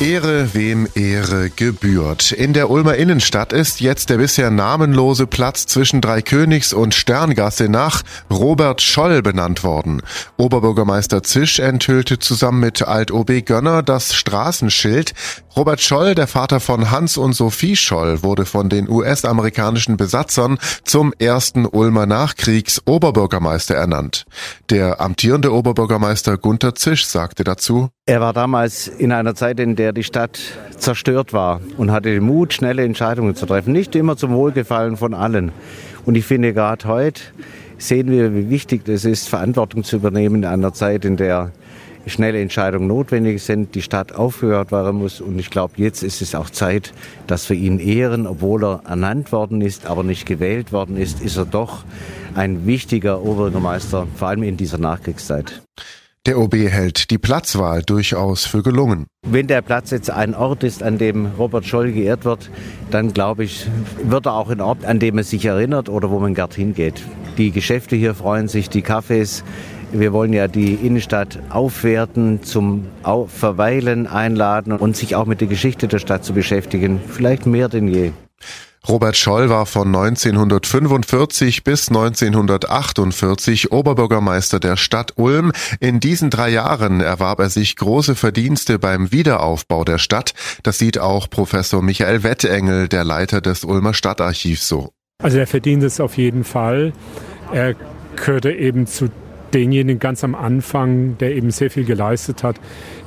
Ehre, wem Ehre gebührt. In der Ulmer Innenstadt ist jetzt der bisher namenlose Platz zwischen Dreikönigs und Sterngasse nach Robert Scholl benannt worden. Oberbürgermeister Zisch enthüllte zusammen mit Alt-OB Gönner das Straßenschild. Robert Scholl, der Vater von Hans und Sophie Scholl, wurde von den US-amerikanischen Besatzern zum ersten Ulmer Nachkriegs Oberbürgermeister ernannt. Der amtierende Oberbürgermeister Gunther Zisch sagte dazu, er war damals in einer Zeit, in der die Stadt zerstört war und hatte den Mut, schnelle Entscheidungen zu treffen. Nicht immer zum Wohlgefallen von allen. Und ich finde, gerade heute sehen wir, wie wichtig es ist, Verantwortung zu übernehmen in einer Zeit, in der schnelle Entscheidungen notwendig sind, die Stadt aufgehört werden muss. Und ich glaube, jetzt ist es auch Zeit, dass wir ihn ehren, obwohl er ernannt worden ist, aber nicht gewählt worden ist, ist er doch ein wichtiger Oberbürgermeister, vor allem in dieser Nachkriegszeit. Der OB hält die Platzwahl durchaus für gelungen. Wenn der Platz jetzt ein Ort ist, an dem Robert Scholl geehrt wird, dann glaube ich, wird er auch ein Ort, an dem er sich erinnert oder wo man gern hingeht. Die Geschäfte hier freuen sich, die Cafés. Wir wollen ja die Innenstadt aufwerten, zum Verweilen einladen und sich auch mit der Geschichte der Stadt zu beschäftigen. Vielleicht mehr denn je. Robert Scholl war von 1945 bis 1948 Oberbürgermeister der Stadt Ulm. In diesen drei Jahren erwarb er sich große Verdienste beim Wiederaufbau der Stadt. Das sieht auch Professor Michael Wettengel, der Leiter des Ulmer Stadtarchivs, so. Also er verdient es auf jeden Fall. Er gehörte eben zu denjenigen ganz am Anfang, der eben sehr viel geleistet hat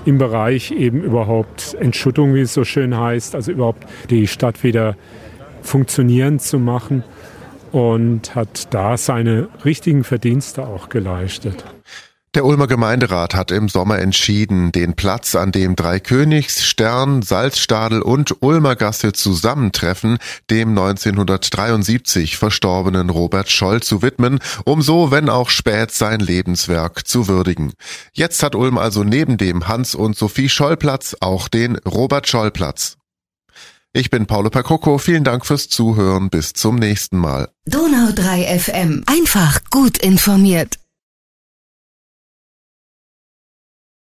im Bereich eben überhaupt Entschuttung, wie es so schön heißt, also überhaupt die Stadt wieder funktionierend zu machen und hat da seine richtigen Verdienste auch geleistet. Der Ulmer Gemeinderat hat im Sommer entschieden, den Platz, an dem drei Königs, Stern, Salzstadel und Ulmer Gasse zusammentreffen, dem 1973 verstorbenen Robert Scholl zu widmen, um so, wenn auch spät, sein Lebenswerk zu würdigen. Jetzt hat Ulm also neben dem Hans- und Sophie Scholl Platz auch den Robert Scholl Platz. Ich bin Paolo Percocco. Vielen Dank fürs Zuhören. Bis zum nächsten Mal. Donau 3 FM. Einfach gut informiert.